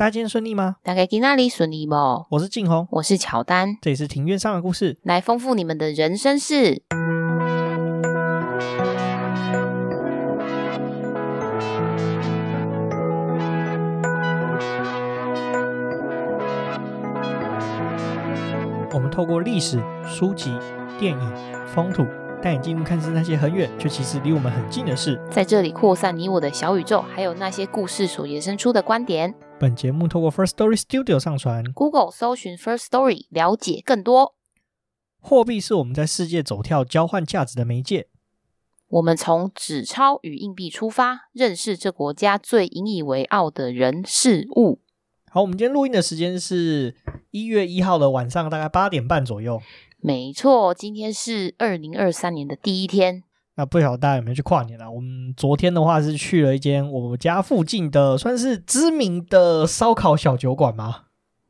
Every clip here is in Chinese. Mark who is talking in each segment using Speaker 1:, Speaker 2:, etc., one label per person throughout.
Speaker 1: 大家今天顺利吗？
Speaker 2: 大概在哪里顺利不？
Speaker 1: 我是静红，
Speaker 2: 我是乔丹，
Speaker 1: 这里是庭院上的故事，
Speaker 2: 来丰富你们的人生事。
Speaker 1: 我们透过历史、书籍、电影、风土，带你进入看似那些很远，却其实离我们很近的事，
Speaker 2: 在这里扩散你我的小宇宙，还有那些故事所延伸出的观点。
Speaker 1: 本节目透过 First Story Studio 上传
Speaker 2: ，Google 搜寻 First Story 了解更多。
Speaker 1: 货币是我们在世界走跳交换价值的媒介。
Speaker 2: 我们从纸钞与硬币出发，认识这国家最引以为傲的人事物。
Speaker 1: 好，我们今天录音的时间是一月一号的晚上，大概八点半左右。
Speaker 2: 没错，今天是二零二三年的第一天。
Speaker 1: 那不晓得大家有没有去跨年啊？我们昨天的话是去了一间我们家附近的，算是知名的烧烤小酒馆吗？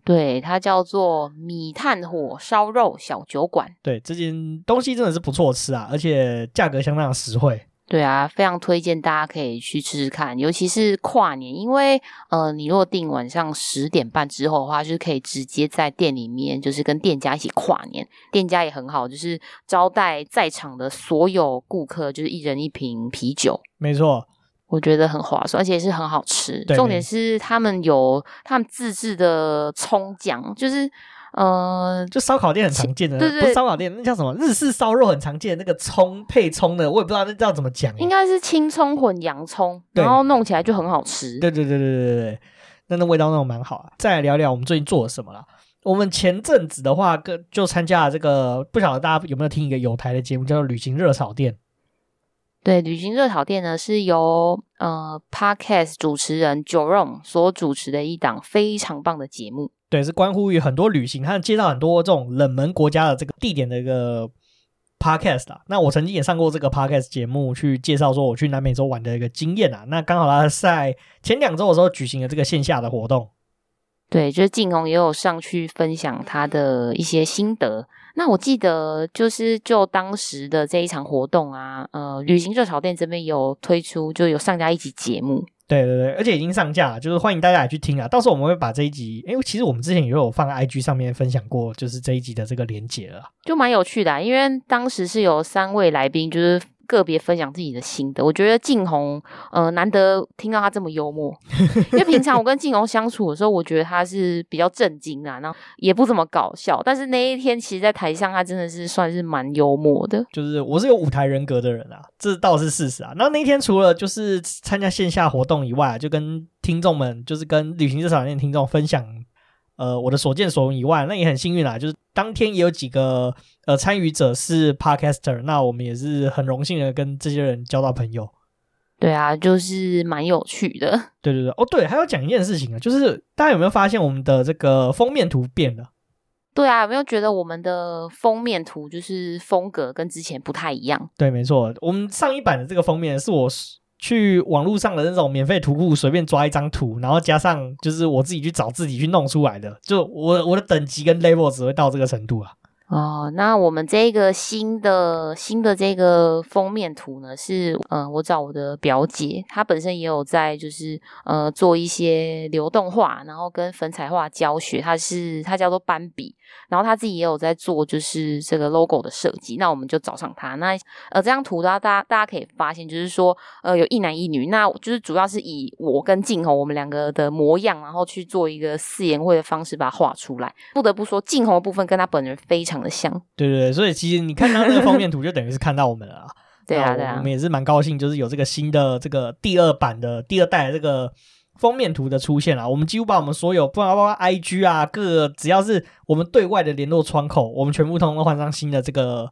Speaker 2: 对，它叫做米炭火烧肉小酒馆。
Speaker 1: 对，这间东西真的是不错吃啊，而且价格相当的实惠。
Speaker 2: 对啊，非常推荐大家可以去吃吃看，尤其是跨年，因为呃，你若订晚上十点半之后的话，就是可以直接在店里面，就是跟店家一起跨年。店家也很好，就是招待在场的所有顾客，就是一人一瓶啤酒。
Speaker 1: 没错，
Speaker 2: 我觉得很划算，而且是很好吃。重点是他们有他们自制的葱酱，就是。呃，
Speaker 1: 就烧烤店很常见的，
Speaker 2: 对对，
Speaker 1: 不是烧烤店，那叫什么？日式烧肉很常见的那个葱配葱的，我也不知道那叫怎么讲。
Speaker 2: 应该是青葱混洋葱，然后弄起来就很好吃。
Speaker 1: 对对对对对对对，那那味道那种蛮好啊。再来聊聊我们最近做了什么了。我们前阵子的话，跟就参加了这个，不晓得大家有没有听一个有台的节目，叫做《旅行热炒店》。
Speaker 2: 对，《旅行热炒店》呢是由呃 Podcast 主持人 Jerome 所主持的一档非常棒的节目。
Speaker 1: 对，是关乎于很多旅行，他介绍很多这种冷门国家的这个地点的一个 podcast 啊。那我曾经也上过这个 podcast 节目，去介绍说我去南美洲玩的一个经验啊。那刚好他在前两周的时候举行了这个线下的活动。
Speaker 2: 对，就是静红也有上去分享他的一些心得。那我记得就是就当时的这一场活动啊，呃，旅行热炒店这边有推出，就有上架一集节目。
Speaker 1: 对对对，而且已经上架了，就是欢迎大家来去听啊。到时候我们会把这一集，因为其实我们之前也有放 IG 上面分享过，就是这一集的这个连结了，
Speaker 2: 就蛮有趣的啊。因为当时是有三位来宾，就是。个别分享自己的心得，我觉得静红，呃，难得听到他这么幽默，因为平常我跟静红相处的时候，我觉得他是比较正经啊，然后也不怎么搞笑，但是那一天，其实，在台上，他真的是算是蛮幽默的。
Speaker 1: 就是我是有舞台人格的人啊，这倒是事实啊。那那天除了就是参加线下活动以外，就跟听众们，就是跟旅行热炒店听众分享。呃，我的所见所闻以外，那也很幸运啦，就是当天也有几个呃参与者是 Podcaster，那我们也是很荣幸的跟这些人交到朋友。
Speaker 2: 对啊，就是蛮有趣的。
Speaker 1: 对对对，哦对，还要讲一件事情啊，就是大家有没有发现我们的这个封面图变了？
Speaker 2: 对啊，有没有觉得我们的封面图就是风格跟之前不太一样？
Speaker 1: 对，没错，我们上一版的这个封面是我。去网络上的那种免费图库，随便抓一张图，然后加上就是我自己去找自己去弄出来的，就我我的等级跟 level 只会到这个程度啊。
Speaker 2: 哦，那我们这个新的新的这个封面图呢，是嗯、我找我的表姐，她本身也有在就是呃做一些流动画，然后跟粉彩画教学，她是她叫做斑比，然后他自己也有在做就是这个 logo 的设计，那我们就找上他。那呃这张图的话，大家大家可以发现，就是说呃有一男一女，那就是主要是以我跟静红我们两个的模样，然后去做一个四言会的方式把它画出来。不得不说，静红的部分跟他本人非常的。像
Speaker 1: 对对对，所以其实你看到那个封面图，就等于是看到我们了啊。
Speaker 2: 对啊，对啊，
Speaker 1: 我们也是蛮高兴，就是有这个新的这个第二版的第二代的这个封面图的出现啊。我们几乎把我们所有，不包括 IG 啊，各只要是我们对外的联络窗口，我们全部通通换上新的这个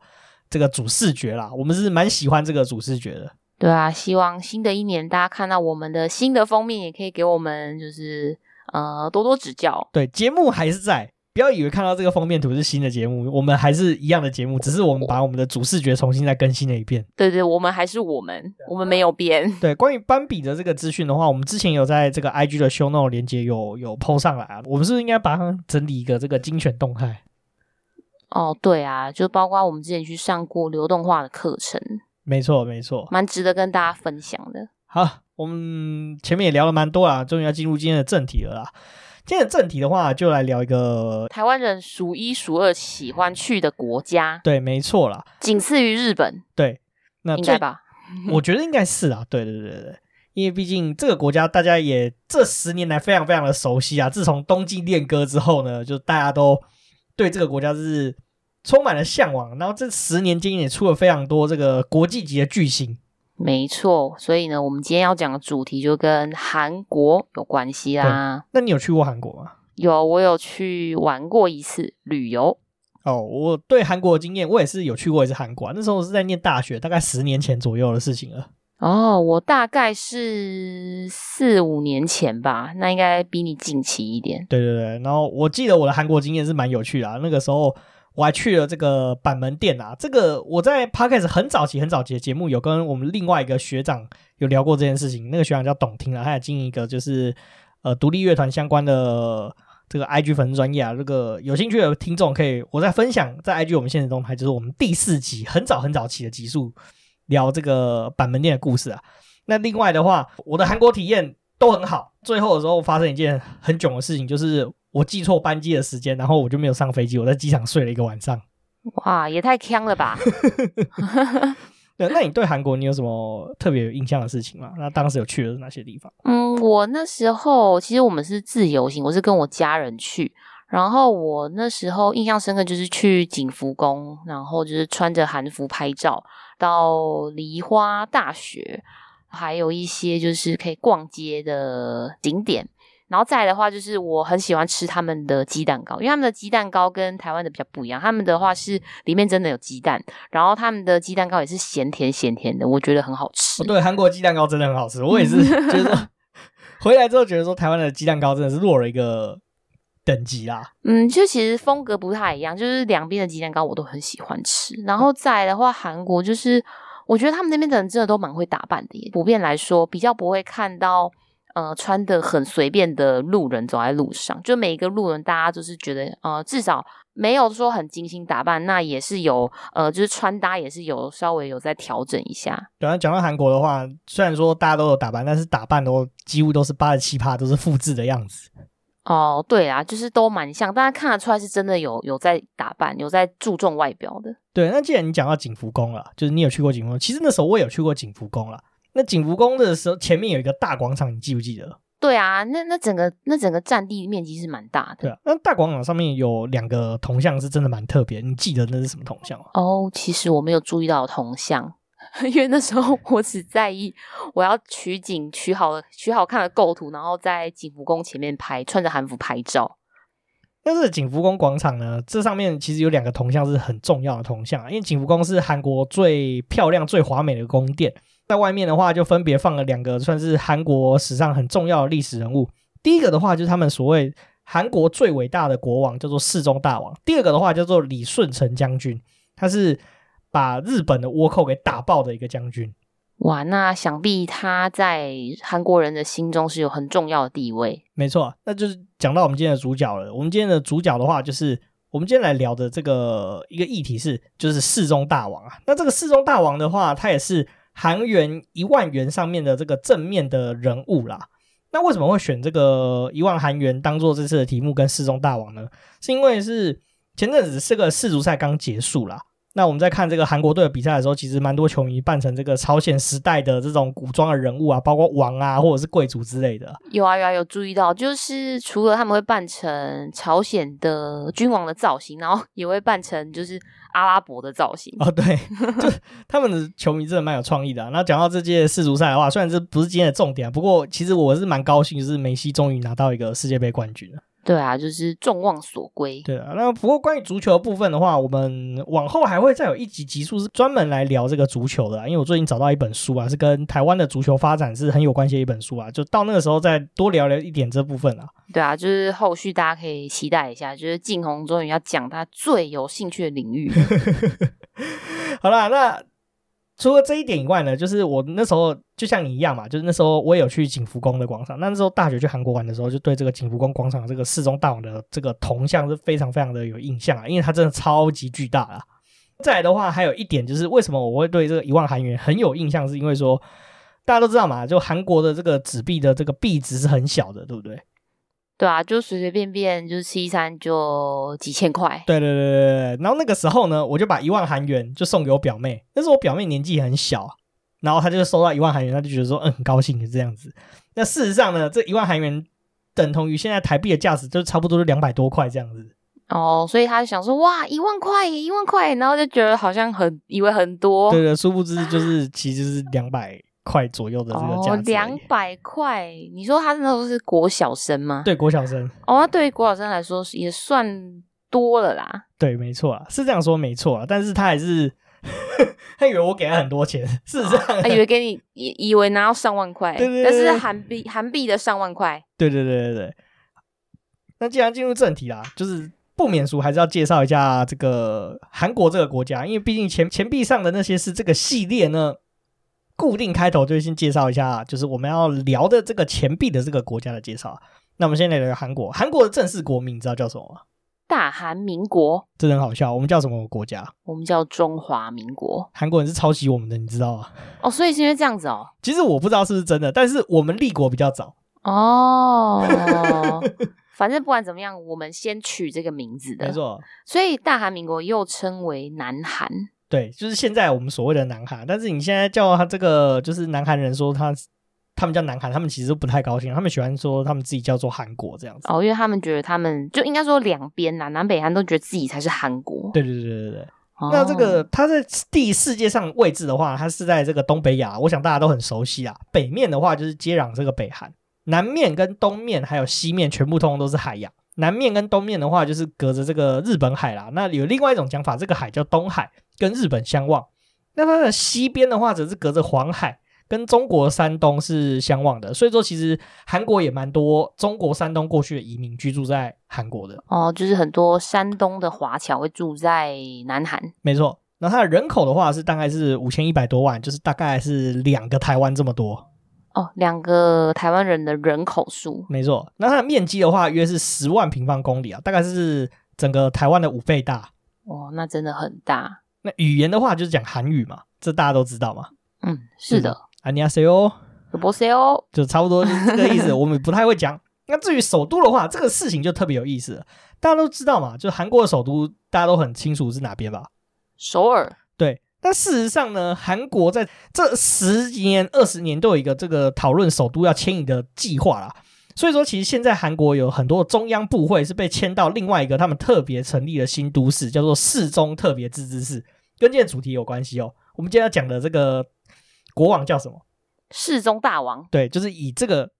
Speaker 1: 这个主视觉啦。我们是蛮喜欢这个主视觉的。
Speaker 2: 对啊，希望新的一年大家看到我们的新的封面，也可以给我们就是呃多多指教。
Speaker 1: 对，节目还是在。不要以为看到这个封面图是新的节目，我们还是一样的节目，只是我们把我们的主视觉重新再更新了一遍。
Speaker 2: 对对，我们还是我们，我们没有变。
Speaker 1: 对，关于斑比的这个资讯的话，我们之前有在这个 IG 的 show note 连接有有 po 上来啊。我们是不是应该把它整理一个这个精选动态？
Speaker 2: 哦，对啊，就包括我们之前去上过流动化的课程，
Speaker 1: 没错没错，
Speaker 2: 蛮值得跟大家分享的。
Speaker 1: 好，我们前面也聊了蛮多啦，终于要进入今天的正题了啦。今天的正题的话，就来聊一个
Speaker 2: 台湾人数一数二喜欢去的国家。
Speaker 1: 对，没错啦，
Speaker 2: 仅次于日本。
Speaker 1: 对，那
Speaker 2: 应该吧？
Speaker 1: 我觉得应该是啊。对对对对，因为毕竟这个国家大家也这十年来非常非常的熟悉啊。自从冬季恋歌之后呢，就大家都对这个国家是充满了向往。然后这十年间也出了非常多这个国际级的巨星。
Speaker 2: 没错，所以呢，我们今天要讲的主题就跟韩国有关系啦。
Speaker 1: 那你有去过韩国吗？
Speaker 2: 有，我有去玩过一次旅游。
Speaker 1: 哦，我对韩国的经验，我也是有去过一次韩国啊。那时候我是在念大学，大概十年前左右的事情了。
Speaker 2: 哦，我大概是四五年前吧，那应该比你近期一点。
Speaker 1: 对对对，然后我记得我的韩国经验是蛮有趣的啊，那个时候。我还去了这个板门店啊，这个我在 Podcast 很早期很早期的节目有跟我们另外一个学长有聊过这件事情。那个学长叫董听啊，他也经营一个就是呃独立乐团相关的这个 IG 粉丝专页啊。这个有兴趣的听众可以，我在分享在 IG 我们现实中还就是我们第四集很早很早期的集数聊这个板门店的故事啊。那另外的话，我的韩国体验都很好。最后的时候发生一件很囧的事情，就是。我记错班机的时间，然后我就没有上飞机，我在机场睡了一个晚上。
Speaker 2: 哇，也太坑了吧！
Speaker 1: 对，那你对韩国你有什么特别有印象的事情吗？那当时有去了哪些地方？
Speaker 2: 嗯，我那时候其实我们是自由行，我是跟我家人去。然后我那时候印象深刻就是去景福宫，然后就是穿着韩服拍照，到梨花大学，还有一些就是可以逛街的景点。然后再来的话，就是我很喜欢吃他们的鸡蛋糕，因为他们的鸡蛋糕跟台湾的比较不一样。他们的话是里面真的有鸡蛋，然后他们的鸡蛋糕也是咸甜咸甜的，我觉得很好吃。
Speaker 1: 对，韩国鸡蛋糕真的很好吃，我也是 觉得回来之后觉得说台湾的鸡蛋糕真的是落了一个等级啦。
Speaker 2: 嗯，就其实风格不太一样，就是两边的鸡蛋糕我都很喜欢吃。然后再来的话，韩国就是我觉得他们那边的人真的都蛮会打扮的耶，普遍来说比较不会看到。呃，穿的很随便的路人走在路上，就每一个路人，大家就是觉得，呃，至少没有说很精心打扮，那也是有，呃，就是穿搭也是有稍微有在调整一下。
Speaker 1: 对啊，讲到韩国的话，虽然说大家都有打扮，但是打扮都几乎都是八十七趴都是复制的样子。
Speaker 2: 哦，对啊，就是都蛮像，大家看得出来是真的有有在打扮，有在注重外表的。
Speaker 1: 对，那既然你讲到景福宫了，就是你有去过景福宫，其实那时候我也有去过景福宫了。那景福宫的时候，前面有一个大广场，你记不记得？
Speaker 2: 对啊，那那整个那整个占地面积是蛮大的。
Speaker 1: 对啊，那大广场上面有两个铜像，是真的蛮特别。你记得那是什么铜像吗？
Speaker 2: 哦，其实我没有注意到铜像，因为那时候我只在意我要取景取好了取好看的构图，然后在景福宫前面拍，穿着韩服拍照。
Speaker 1: 但是景福宫广场呢，这上面其实有两个铜像是很重要的铜像啊，因为景福宫是韩国最漂亮、最华美的宫殿。在外面的话，就分别放了两个算是韩国史上很重要的历史人物。第一个的话，就是他们所谓韩国最伟大的国王，叫做世宗大王。第二个的话，叫做李舜臣将军，他是把日本的倭寇给打爆的一个将军。
Speaker 2: 哇，那想必他在韩国人的心中是有很重要的地位。
Speaker 1: 没错，那就是讲到我们今天的主角了。我们今天的主角的话，就是我们今天来聊的这个一个议题是，就是世宗大王啊。那这个世宗大王的话，他也是。韩元一万元上面的这个正面的人物啦，那为什么会选这个一万韩元当做这次的题目跟四宗大王呢？是因为是前阵子这个世足赛刚结束啦。那我们在看这个韩国队的比赛的时候，其实蛮多球迷扮成这个朝鲜时代的这种古装的人物啊，包括王啊，或者是贵族之类的。
Speaker 2: 有啊有啊，有注意到，就是除了他们会扮成朝鲜的君王的造型，然后也会扮成就是阿拉伯的造型。
Speaker 1: 哦，对，就他们的球迷真的蛮有创意的啊。那讲到这届世足赛的话，虽然这不是今天的重点，不过其实我是蛮高兴，就是梅西终于拿到一个世界杯冠军了。
Speaker 2: 对啊，就是众望所归。
Speaker 1: 对啊，那不过关于足球的部分的话，我们往后还会再有一集集数是专门来聊这个足球的啊，因为我最近找到一本书啊，是跟台湾的足球发展是很有关系的一本书啊，就到那个时候再多聊聊一点这部分啊。
Speaker 2: 对啊，就是后续大家可以期待一下，就是晋红终于要讲他最有兴趣的领域。
Speaker 1: 好啦，那。除了这一点以外呢，就是我那时候就像你一样嘛，就是那时候我有去景福宫的广场。那那时候大学去韩国玩的时候，就对这个景福宫广场这个世宗大王的这个铜像是非常非常的有印象啊，因为它真的超级巨大啊。再来的话，还有一点就是为什么我会对这个一万韩元很有印象，是因为说大家都知道嘛，就韩国的这个纸币的这个币值是很小的，对不对？
Speaker 2: 对啊，就随随便便就是吃一餐就几千块。
Speaker 1: 对对对对对。然后那个时候呢，我就把一万韩元就送给我表妹。那时候我表妹年纪很小，然后她就收到一万韩元，她就觉得说，嗯，很高兴就这样子。那事实上呢，这一万韩元等同于现在台币的价值，就差不多是两百多块这样子。
Speaker 2: 哦，所以他就想说，哇，一万块，一万块，然后就觉得好像很，以为很多。
Speaker 1: 对的，殊不知就是其实是两百。块左右的这个价
Speaker 2: 两百块。你说他那时候是国小生吗？
Speaker 1: 对，国小生。
Speaker 2: 哦，那对于国小生来说也算多了啦。
Speaker 1: 对，没错啊，是这样说没错啊。但是他还是 他以为我给他很多钱，事实上
Speaker 2: 他以为给你以以为拿到上万块，
Speaker 1: 对对对，
Speaker 2: 但是韩币韩币的上万块。
Speaker 1: 对对对对对。那既然进入正题啦，就是不免俗，还是要介绍一下这个韩国这个国家，因为毕竟钱钱币上的那些是这个系列呢。固定开头就先介绍一下，就是我们要聊的这个钱币的这个国家的介绍。那我们先来聊聊韩国，韩国的正式国名你知道叫什么吗？
Speaker 2: 大韩民国。
Speaker 1: 这很好笑，我们叫什么国家？
Speaker 2: 我们叫中华民国。
Speaker 1: 韩国人是抄袭我们的，你知道吗？
Speaker 2: 哦，所以是因为这样子哦。
Speaker 1: 其实我不知道是不是真的，但是我们立国比较早
Speaker 2: 哦。反正不管怎么样，我们先取这个名字的，
Speaker 1: 没错。
Speaker 2: 所以大韩民国又称为南韩。
Speaker 1: 对，就是现在我们所谓的南韩，但是你现在叫他这个，就是南韩人说他他们叫南韩，他们其实都不太高兴，他们喜欢说他们自己叫做韩国这样子。
Speaker 2: 哦，因为他们觉得他们就应该说两边呐，南北韩都觉得自己才是韩国。
Speaker 1: 对对对对对。哦、那这个它在地世界上位置的话，它是在这个东北亚，我想大家都很熟悉啊。北面的话就是接壤这个北韩，南面跟东面还有西面全部通通都是海洋。南面跟东面的话就是隔着这个日本海啦。那有另外一种讲法，这个海叫东海。跟日本相望，那它的西边的话则是隔着黄海，跟中国山东是相望的。所以说，其实韩国也蛮多中国山东过去的移民居住在韩国的。
Speaker 2: 哦，就是很多山东的华侨会住在南韩。
Speaker 1: 没错，那它的人口的话是大概是五千一百多万，就是大概是两个台湾这么多。
Speaker 2: 哦，两个台湾人的人口数。
Speaker 1: 没错，那它的面积的话约是十万平方公里啊，大概是整个台湾的五倍大。
Speaker 2: 哦，那真的很大。
Speaker 1: 那语言的话就是讲韩语嘛，这大家都知道嘛。
Speaker 2: 嗯，是的。안녕하세요，여보세요，
Speaker 1: 就差不多就是这个意思。我们不太会讲。那至于首都的话，这个事情就特别有意思了。大家都知道嘛，就韩国的首都，大家都很清楚是哪边吧？
Speaker 2: 首尔。
Speaker 1: 对。但事实上呢，韩国在这十几年、二十年都有一个这个讨论首都要迁移的计划啦。所以说，其实现在韩国有很多中央部会是被迁到另外一个他们特别成立的新都市，叫做世宗特别自治市，跟今天主题有关系哦。我们今天要讲的这个国王叫什么？
Speaker 2: 世宗大王。
Speaker 1: 对，就是以这个。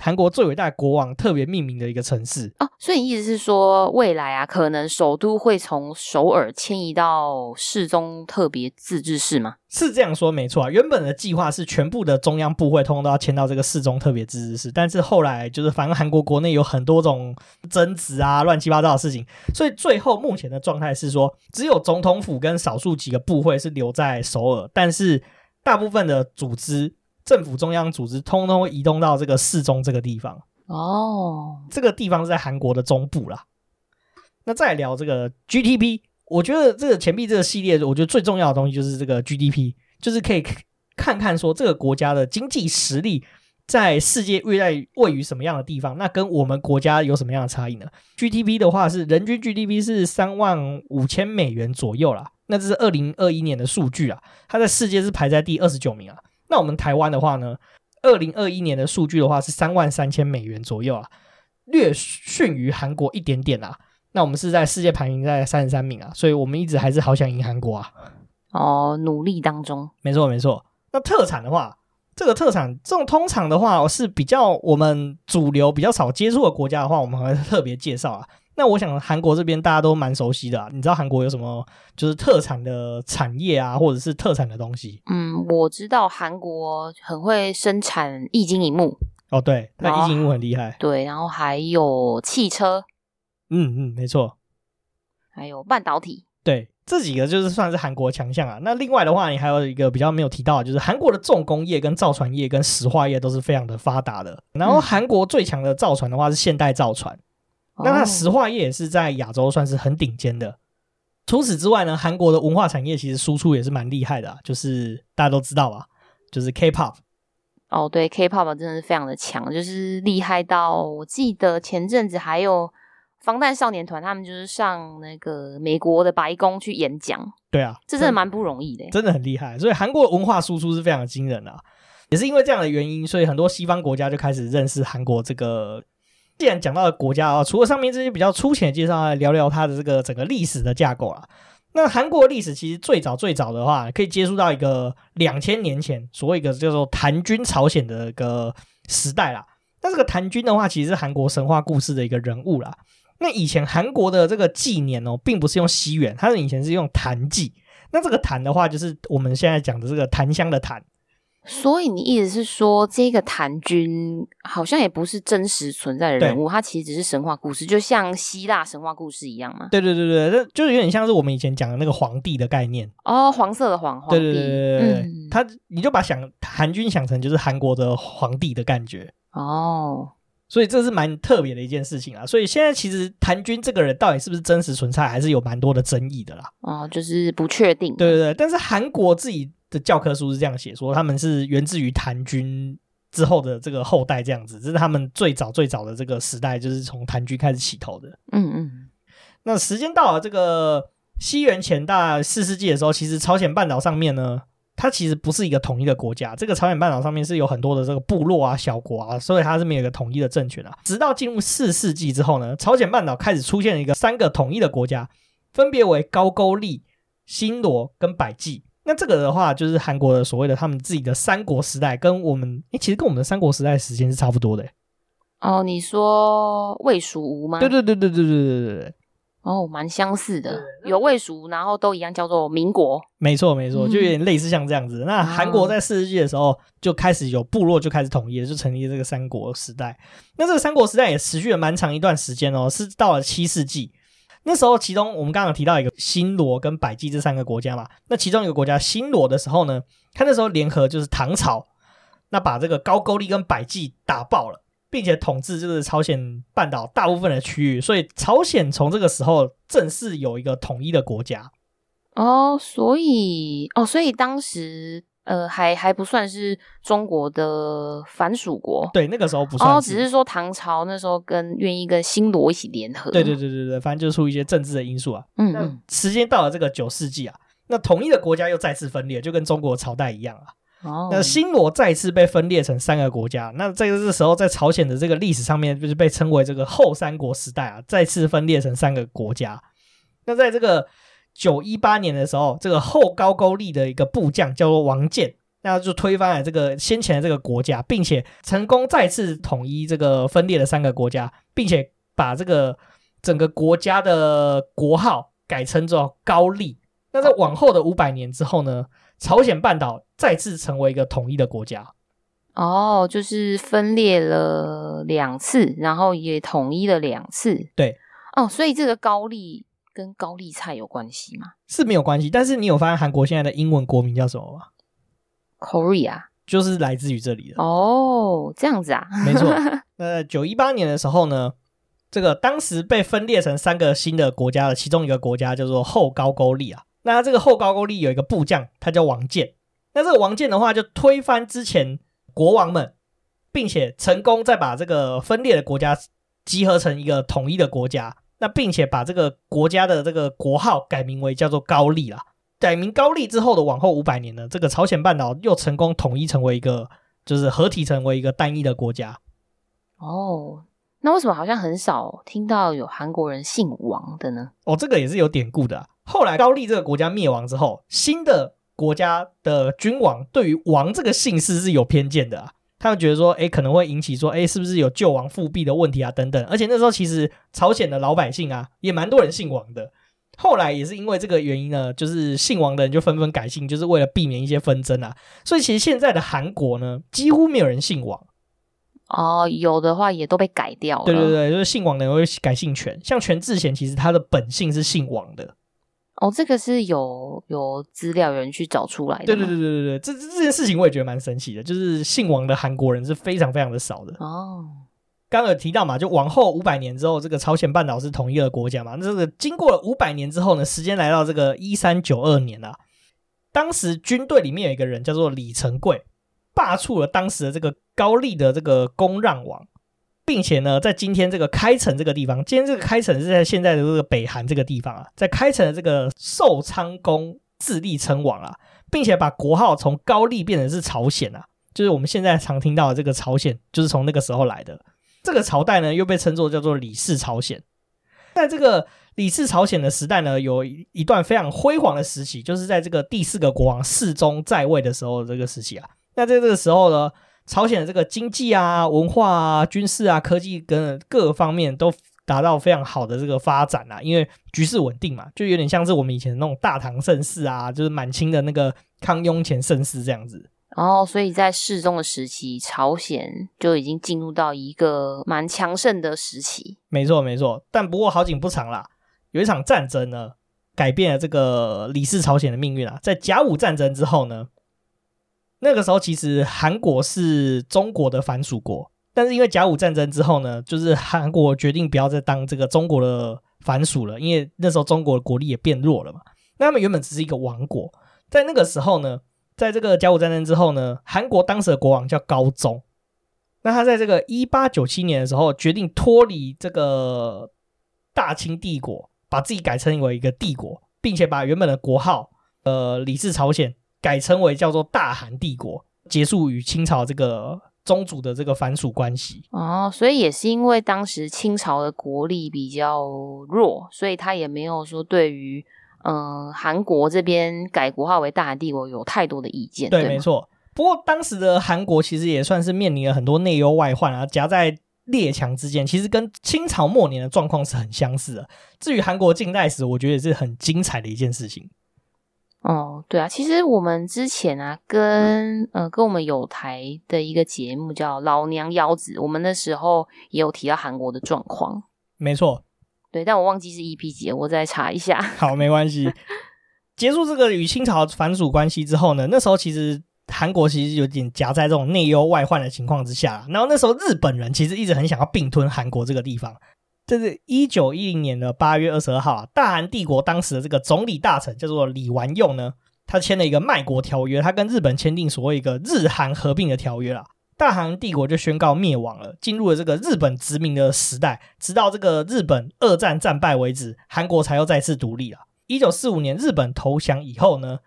Speaker 1: 韩国最伟大的国王特别命名的一个城市
Speaker 2: 哦，所以你意思是说，未来啊，可能首都会从首尔迁移到世宗特别自治市吗？
Speaker 1: 是这样说没错啊。原本的计划是全部的中央部会通通都要迁到这个世宗特别自治市，但是后来就是反正韩国国内有很多种争执啊，乱七八糟的事情，所以最后目前的状态是说，只有总统府跟少数几个部会是留在首尔，但是大部分的组织。政府中央组织通通会移动到这个市中这个地方
Speaker 2: 哦，
Speaker 1: 这个地方是在韩国的中部啦。那再聊这个 GDP，我觉得这个钱币这个系列，我觉得最重要的东西就是这个 GDP，就是可以看看说这个国家的经济实力在世界位在位于什么样的地方，那跟我们国家有什么样的差异呢？GDP 的话是人均 GDP 是三万五千美元左右啦，那这是二零二一年的数据啊，它在世界是排在第二十九名啊。那我们台湾的话呢，二零二一年的数据的话是三万三千美元左右啊，略逊于韩国一点点啊。那我们是在世界排名在三十三名啊，所以我们一直还是好想赢韩国啊。
Speaker 2: 哦，努力当中，
Speaker 1: 没错没错。那特产的话，这个特产这种通常的话是比较我们主流比较少接触的国家的话，我们还会特别介绍啊。那我想韩国这边大家都蛮熟悉的啊，你知道韩国有什么就是特产的产业啊，或者是特产的东西？
Speaker 2: 嗯，我知道韩国很会生产液晶荧幕。
Speaker 1: 哦，对，那液晶荧幕很厉害。
Speaker 2: 对，然后还有汽车。
Speaker 1: 嗯嗯，没错。
Speaker 2: 还有半导体。
Speaker 1: 对，这几个就是算是韩国强项啊。那另外的话，你还有一个比较没有提到，就是韩国的重工业、跟造船业、跟石化业都是非常的发达的。然后韩国最强的造船的话是现代造船。那它石化业也是在亚洲算是很顶尖的。Oh. 除此之外呢，韩国的文化产业其实输出也是蛮厉害的啊，就是大家都知道吧，就是 K-pop。
Speaker 2: 哦，对，K-pop 真的是非常的强，就是厉害到我记得前阵子还有防弹少年团，他们就是上那个美国的白宫去演讲。
Speaker 1: 对啊，
Speaker 2: 这真的蛮不容易的，
Speaker 1: 真的很厉害。所以韩国文化输出是非常的惊人的啊，也是因为这样的原因，所以很多西方国家就开始认识韩国这个。既然讲到了国家啊，除了上面这些比较粗浅的介绍，来聊聊它的这个整个历史的架构啊。那韩国历史其实最早最早的话，可以接触到一个两千年前所谓一个叫做檀君朝鲜的一个时代啦。那这个檀君的话，其实是韩国神话故事的一个人物啦。那以前韩国的这个纪年哦，并不是用西元，它是以前是用檀纪。那这个檀的话，就是我们现在讲的这个檀香的檀。
Speaker 2: 所以你意思是说，这个谭君好像也不是真实存在的人物，他其实只是神话故事，就像希腊神话故事一样吗？
Speaker 1: 对对对对，这就是有点像是我们以前讲的那个皇帝的概念
Speaker 2: 哦，黄色的黄，皇帝。对对对对对，
Speaker 1: 嗯、他你就把想檀君想成就是韩国的皇帝的感觉
Speaker 2: 哦，
Speaker 1: 所以这是蛮特别的一件事情啊。所以现在其实檀君这个人到底是不是真实存在，还是有蛮多的争议的啦。
Speaker 2: 哦，就是不确定。
Speaker 1: 对对对，但是韩国自己。的教科书是这样写，说他们是源自于檀君之后的这个后代，这样子，这是他们最早最早的这个时代，就是从檀君开始起头的。
Speaker 2: 嗯嗯。
Speaker 1: 那时间到了这个西元前大四世纪的时候，其实朝鲜半岛上面呢，它其实不是一个统一的国家。这个朝鲜半岛上面是有很多的这个部落啊、小国啊，所以它是没有一个统一的政权啊。直到进入四世纪之后呢，朝鲜半岛开始出现了一个三个统一的国家，分别为高句丽、新罗跟百济。那这个的话，就是韩国的所谓的他们自己的三国时代，跟我们诶，其实跟我们的三国时代时间是差不多的。
Speaker 2: 哦，你说魏蜀吴吗？
Speaker 1: 对对对对对对对对对。
Speaker 2: 哦，蛮相似的，有魏蜀吴，然后都一样叫做民国。
Speaker 1: 没错没错，就有点类似像这样子。嗯、那韩国在四世纪的时候就开始有部落，就开始统一了，就成立这个三国时代。那这个三国时代也持续了蛮长一段时间哦，是到了七世纪。那时候，其中我们刚刚提到一个新罗跟百济这三个国家嘛，那其中一个国家新罗的时候呢，他那时候联合就是唐朝，那把这个高句丽跟百济打爆了，并且统治就是朝鲜半岛大部分的区域，所以朝鲜从这个时候正式有一个统一的国家。
Speaker 2: 哦，所以哦，所以当时。呃，还还不算是中国的藩属国，
Speaker 1: 对，那个时候不算是。
Speaker 2: 哦，只是说唐朝那时候跟愿意跟新罗一起联合。
Speaker 1: 对对对对对，反正就是出一些政治的因素啊。
Speaker 2: 嗯嗯。
Speaker 1: 时间到了这个九世纪啊，那统一的国家又再次分裂，就跟中国朝代一样啊。
Speaker 2: 哦。
Speaker 1: 那新罗再次被分裂成三个国家，那这个这时候在朝鲜的这个历史上面，就是被称为这个后三国时代啊，再次分裂成三个国家。那在这个。九一八年的时候，这个后高句丽的一个部将叫做王建，那就推翻了这个先前的这个国家，并且成功再次统一这个分裂的三个国家，并且把这个整个国家的国号改称作高丽。那在往后的五百年之后呢，朝鲜半岛再次成为一个统一的国家。
Speaker 2: 哦，就是分裂了两次，然后也统一了两次。
Speaker 1: 对，
Speaker 2: 哦，所以这个高丽。跟高丽菜有关系吗？
Speaker 1: 是没有关系，但是你有发现韩国现在的英文国名叫什么吗
Speaker 2: ？Korea，
Speaker 1: 就是来自于这里的。
Speaker 2: 哦，这样子啊，
Speaker 1: 没错。那九一八年的时候呢，这个当时被分裂成三个新的国家的其中一个国家叫做后高句丽啊。那这个后高句丽有一个部将，他叫王建。那这个王建的话，就推翻之前国王们，并且成功再把这个分裂的国家集合成一个统一的国家。那并且把这个国家的这个国号改名为叫做高丽啦。改名高丽之后的往后五百年呢，这个朝鲜半岛又成功统一成为一个，就是合体成为一个单一的国家。
Speaker 2: 哦，那为什么好像很少听到有韩国人姓王的呢？
Speaker 1: 哦，这个也是有典故的啊。后来高丽这个国家灭亡之后，新的国家的君王对于王这个姓氏是有偏见的啊。他们觉得说，哎，可能会引起说，哎，是不是有救亡复辟的问题啊？等等。而且那时候其实朝鲜的老百姓啊，也蛮多人姓王的。后来也是因为这个原因呢，就是姓王的人就纷纷改姓，就是为了避免一些纷争啊。所以其实现在的韩国呢，几乎没有人姓王。
Speaker 2: 哦，有的话也都被改掉了。
Speaker 1: 对对对，就是姓王的人会改姓全，像全智贤，其实他的本姓是姓王的。
Speaker 2: 哦，这个是有有资料有人去找出来的。
Speaker 1: 对对对对对对，这这件事情我也觉得蛮神奇的，就是姓王的韩国人是非常非常的少的。
Speaker 2: 哦，
Speaker 1: 刚刚有提到嘛，就往后五百年之后，这个朝鲜半岛是统一了国家嘛。那这个经过了五百年之后呢，时间来到这个一三九二年了。当时军队里面有一个人叫做李成桂，罢黜了当时的这个高丽的这个公让王，并且呢，在今天这个开城这个地方，今天这个开城是在现在的这个北韩这个地方啊，在开城的这个寿昌宫自立称王啊，并且把国号从高丽变成是朝鲜啊，就是我们现在常听到的这个朝鲜，就是从那个时候来的。这个朝代呢，又被称作叫做李氏朝鲜。在这个李氏朝鲜的时代呢，有一段非常辉煌的时期，就是在这个第四个国王世宗在位的时候这个时期啊。那在这个时候呢，朝鲜的这个经济啊、文化啊、军事啊、科技跟各方面都达到非常好的这个发展啊，因为局势稳定嘛，就有点像是我们以前那种大唐盛世啊，就是满清的那个康雍乾盛世这样子。
Speaker 2: 然后，所以在世宗的时期，朝鲜就已经进入到一个蛮强盛的时期。
Speaker 1: 没错，没错。但不过好景不长啦，有一场战争呢，改变了这个李氏朝鲜的命运啊。在甲午战争之后呢，那个时候其实韩国是中国的藩属国，但是因为甲午战争之后呢，就是韩国决定不要再当这个中国的藩属了，因为那时候中国的国力也变弱了嘛。那他们原本只是一个王国，在那个时候呢。在这个甲午战争之后呢，韩国当时的国王叫高宗。那他在这个一八九七年的时候，决定脱离这个大清帝国，把自己改称为一个帝国，并且把原本的国号呃李氏朝鲜改称为叫做大韩帝国，结束与清朝这个宗主的这个藩属关系。
Speaker 2: 哦，所以也是因为当时清朝的国力比较弱，所以他也没有说对于。嗯，韩国这边改国号为大韩帝国有太多的意见。
Speaker 1: 对，
Speaker 2: 对
Speaker 1: 没错。不过当时的韩国其实也算是面临了很多内忧外患啊，夹在列强之间，其实跟清朝末年的状况是很相似的。至于韩国近代史，我觉得也是很精彩的一件事情。
Speaker 2: 哦，对啊，其实我们之前啊，跟、嗯、呃跟我们有台的一个节目叫《老娘腰子》，我们那时候也有提到韩国的状况。
Speaker 1: 没错。
Speaker 2: 对，但我忘记是 EP 几，我再查一下。
Speaker 1: 好，没关系。结束这个与清朝反属关系之后呢，那时候其实韩国其实有点夹在这种内忧外患的情况之下。然后那时候日本人其实一直很想要并吞韩国这个地方。这是一九一零年的八月二十二号啊，大韩帝国当时的这个总理大臣叫做李完用呢，他签了一个卖国条约，他跟日本签订所谓一个日韩合并的条约啦。大韩帝国就宣告灭亡了，进入了这个日本殖民的时代，直到这个日本二战战败为止，韩国才又再次独立了。一九四五年日本投降以后呢，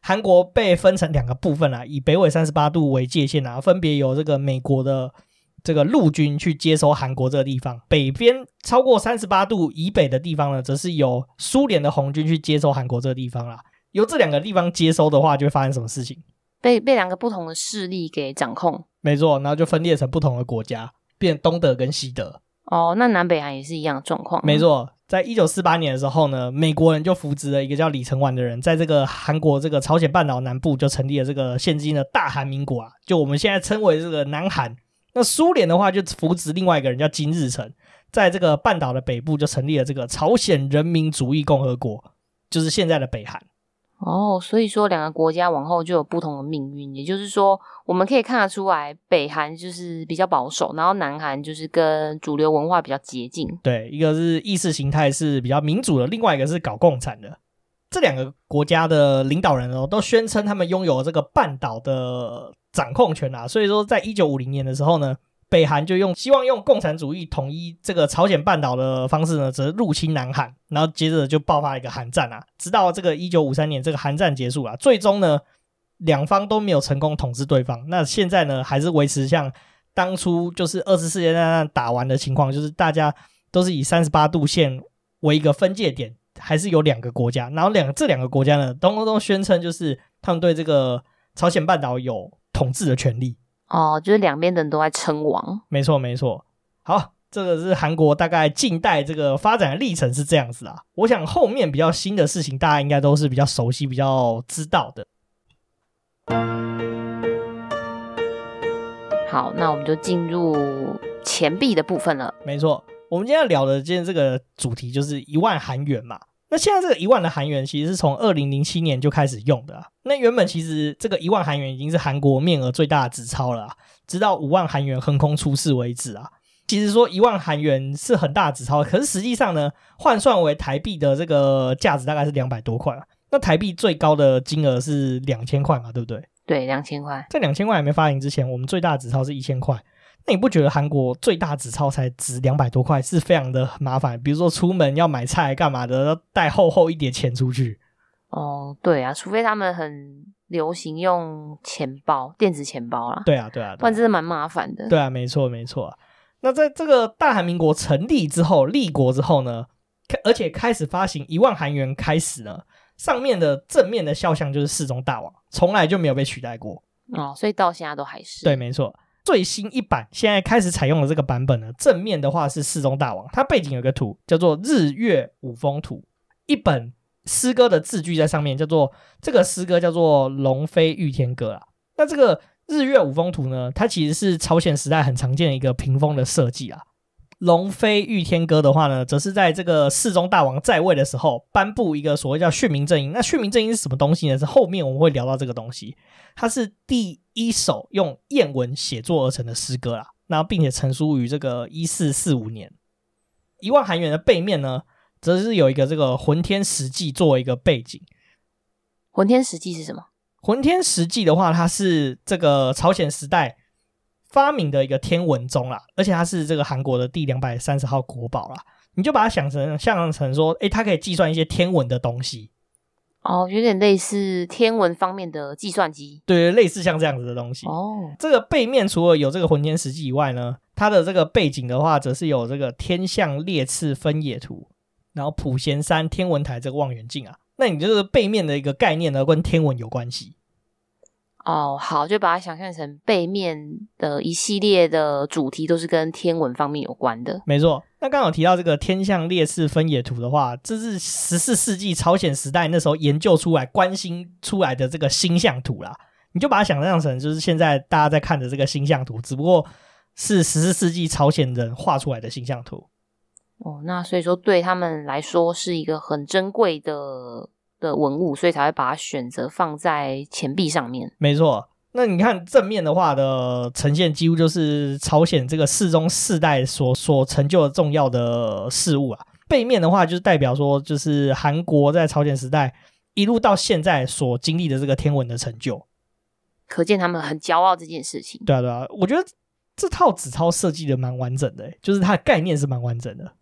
Speaker 1: 韩国被分成两个部分啊，以北纬三十八度为界限啊，分别由这个美国的这个陆军去接收韩国这个地方，北边超过三十八度以北的地方呢，则是由苏联的红军去接收韩国这个地方啦。由这两个地方接收的话，就会发生什么事情？
Speaker 2: 被被两个不同的势力给掌控。
Speaker 1: 没错，然后就分裂成不同的国家，变东德跟西德。
Speaker 2: 哦，那南北韩也是一样的状况。
Speaker 1: 没错，在一九四八年的时候呢，美国人就扶植了一个叫李承晚的人，在这个韩国这个朝鲜半岛南部就成立了这个现今的大韩民国啊，就我们现在称为这个南韩。那苏联的话就扶植另外一个人叫金日成，在这个半岛的北部就成立了这个朝鲜人民主义共和国，就是现在的北韩。
Speaker 2: 哦，所以说两个国家往后就有不同的命运，也就是说，我们可以看得出来，北韩就是比较保守，然后南韩就是跟主流文化比较接近。
Speaker 1: 对，一个是意识形态是比较民主的，另外一个是搞共产的。这两个国家的领导人哦，都宣称他们拥有这个半岛的掌控权啊。所以说，在一九五零年的时候呢。北韩就用希望用共产主义统一这个朝鲜半岛的方式呢，则入侵南韩，然后接着就爆发一个韩战啊，直到这个一九五三年这个韩战结束了，最终呢，两方都没有成功统治对方。那现在呢，还是维持像当初就是二次世界大战打完的情况，就是大家都是以三十八度线为一个分界点，还是有两个国家，然后两这两个国家呢，都都宣称就是他们对这个朝鲜半岛有统治的权利。
Speaker 2: 哦，就是两边的人都在称王，
Speaker 1: 没错没错。好，这个是韩国大概近代这个发展的历程是这样子啊。我想后面比较新的事情，大家应该都是比较熟悉、比较知道的。
Speaker 2: 好，那我们就进入钱币的部分了。
Speaker 1: 没错，我们今天要聊的今天这个主题就是一万韩元嘛。那现在这个一万的韩元其实是从二零零七年就开始用的啊。那原本其实这个一万韩元已经是韩国面额最大的纸钞了啊，直到五万韩元横空出世为止啊。其实说一万韩元是很大的纸钞，可是实际上呢，换算为台币的这个价值大概是两百多块啊。那台币最高的金额是两千块嘛，对不对？
Speaker 2: 对，两千块。
Speaker 1: 在两千块还没发行之前，我们最大的纸钞是一千块。那你不觉得韩国最大纸钞才值两百多块，是非常的麻烦？比如说出门要买菜干嘛的，要带厚厚一叠钱出去。
Speaker 2: 哦，对啊，除非他们很流行用钱包、电子钱包啦。
Speaker 1: 对啊，对啊，对啊，
Speaker 2: 不然真的蛮麻烦的。
Speaker 1: 对啊，没错，没错。那在这个大韩民国成立之后、立国之后呢，而且开始发行一万韩元开始呢，上面的正面的肖像就是世宗大王，从来就没有被取代过。
Speaker 2: 哦，所以到现在都还是。
Speaker 1: 对，没错。最新一版现在开始采用的这个版本呢，正面的话是世宗大王，它背景有个图叫做《日月五峰图》，一本诗歌的字句在上面，叫做这个诗歌叫做《龙飞御天歌》啊。那这个《日月五峰图》呢，它其实是朝鲜时代很常见的一个屏风的设计啊。《龙飞御天歌》的话呢，则是在这个世宗大王在位的时候颁布一个所谓叫训民正音。那训民正音是什么东西呢？是后面我们会聊到这个东西，它是第。一首用谚文写作而成的诗歌啦，那并且成书于这个一四四五年。一万韩元的背面呢，则是有一个这个浑天石记作为一个背景。
Speaker 2: 浑天石记是什么？
Speaker 1: 浑天石记的话，它是这个朝鲜时代发明的一个天文钟啦，而且它是这个韩国的第两百三十号国宝啦。你就把它想成像成说，诶，它可以计算一些天文的东西。
Speaker 2: 哦，有点类似天文方面的计算机，
Speaker 1: 对，类似像这样子的东西。
Speaker 2: 哦，
Speaker 1: 这个背面除了有这个浑天石记以外呢，它的这个背景的话，则是有这个天象列次分野图，然后普贤山天文台这个望远镜啊。那你这个背面的一个概念呢，跟天文有关系。
Speaker 2: 哦，好，就把它想象成背面的一系列的主题都是跟天文方面有关的。
Speaker 1: 没错，那刚好提到这个天象列次分野图的话，这是十四世纪朝鲜时代那时候研究出来、关心出来的这个星象图啦。你就把它想象成就是现在大家在看的这个星象图，只不过是十四世纪朝鲜人画出来的星象图。
Speaker 2: 哦，那所以说对他们来说是一个很珍贵的。的文物，所以才会把它选择放在钱币上面。
Speaker 1: 没错，那你看正面的话的呈现，几乎就是朝鲜这个世宗世代所所成就的重要的事物啊。背面的话，就是代表说，就是韩国在朝鲜时代一路到现在所经历的这个天文的成就，
Speaker 2: 可见他们很骄傲这件事情。
Speaker 1: 对啊，对啊，我觉得这套纸钞设计的蛮完整的，就是它的概念是蛮完整的。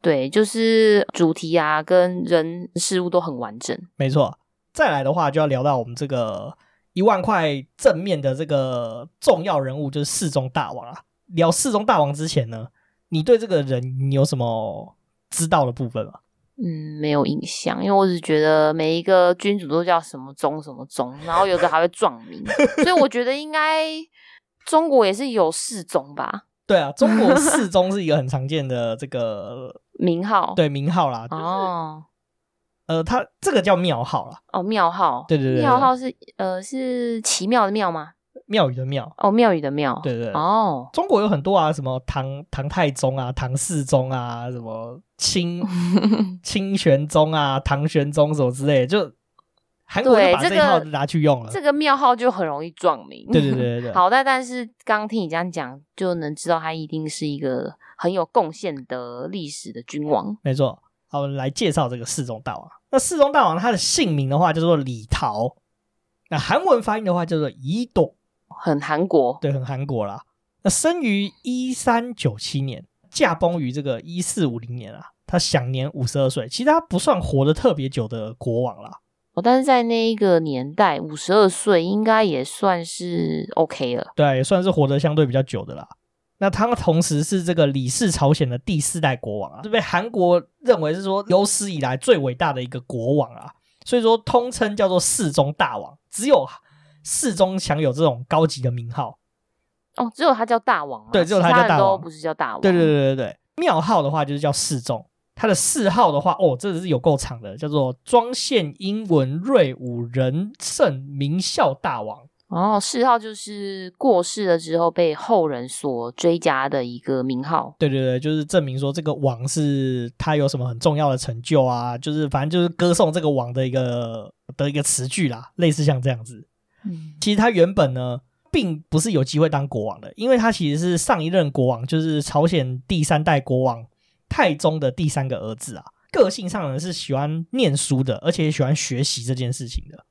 Speaker 2: 对，就是主题啊，跟人事物都很完整。
Speaker 1: 没错，再来的话就要聊到我们这个一万块正面的这个重要人物，就是四宗大王啊。聊四宗大王之前呢，你对这个人你有什么知道的部分吗？
Speaker 2: 嗯，没有印象，因为我只觉得每一个君主都叫什么宗什么宗，然后有的还会撞名，所以我觉得应该中国也是有四宗吧。
Speaker 1: 对啊，中国四宗是一个很常见的这个
Speaker 2: 名号，
Speaker 1: 对名号啦。就是、哦，呃，它这个叫庙号啦。
Speaker 2: 哦，庙号，
Speaker 1: 对对对，
Speaker 2: 庙号是呃是奇妙的妙吗？
Speaker 1: 庙宇的庙。
Speaker 2: 哦，庙宇的庙。
Speaker 1: 对对对。
Speaker 2: 哦，
Speaker 1: 中国有很多啊，什么唐唐太宗啊，唐世宗啊，什么清 清玄宗啊，唐玄宗什么之类的，就。韩国就把这一套拿去用了，
Speaker 2: 这个庙、这个、号就很容易撞名。
Speaker 1: 对对对对对。
Speaker 2: 好，但但是刚刚听你这样讲，就能知道他一定是一个很有贡献的历史的君王。
Speaker 1: 没错，好，我们来介绍这个世宗大王。那世宗大王他的姓名的话叫做李桃，那韩文发音的话叫做宜朵，
Speaker 2: 很韩国，
Speaker 1: 对，很韩国啦。那生于一三九七年，驾崩于这个一四五零年啊，他享年五十二岁。其实他不算活得特别久的国王啦。
Speaker 2: 但是在那一个年代，五十二岁应该也算是 OK 了。
Speaker 1: 对，也算是活得相对比较久的啦。那他同时是这个李氏朝鲜的第四代国王啊，就被韩国认为是说有史以来最伟大的一个国王啊，所以说通称叫做世宗大王。只有世宗享有这种高级的名号。
Speaker 2: 哦，只有他叫大王啊？
Speaker 1: 对，只有他叫大王，
Speaker 2: 不是叫大王。
Speaker 1: 对对对对对，庙号的话就是叫世宗。他的谥号的话，哦，这个是有够长的，叫做庄献英文瑞武仁圣明孝大王。
Speaker 2: 哦，谥号就是过世了之后被后人所追加的一个名号。
Speaker 1: 对对对，就是证明说这个王是他有什么很重要的成就啊，就是反正就是歌颂这个王的一个的一个词句啦，类似像这样子。嗯，其实他原本呢，并不是有机会当国王的，因为他其实是上一任国王，就是朝鲜第三代国王。太宗的第三个儿子啊，个性上呢是喜欢念书的，而且也喜欢学习这件事情的。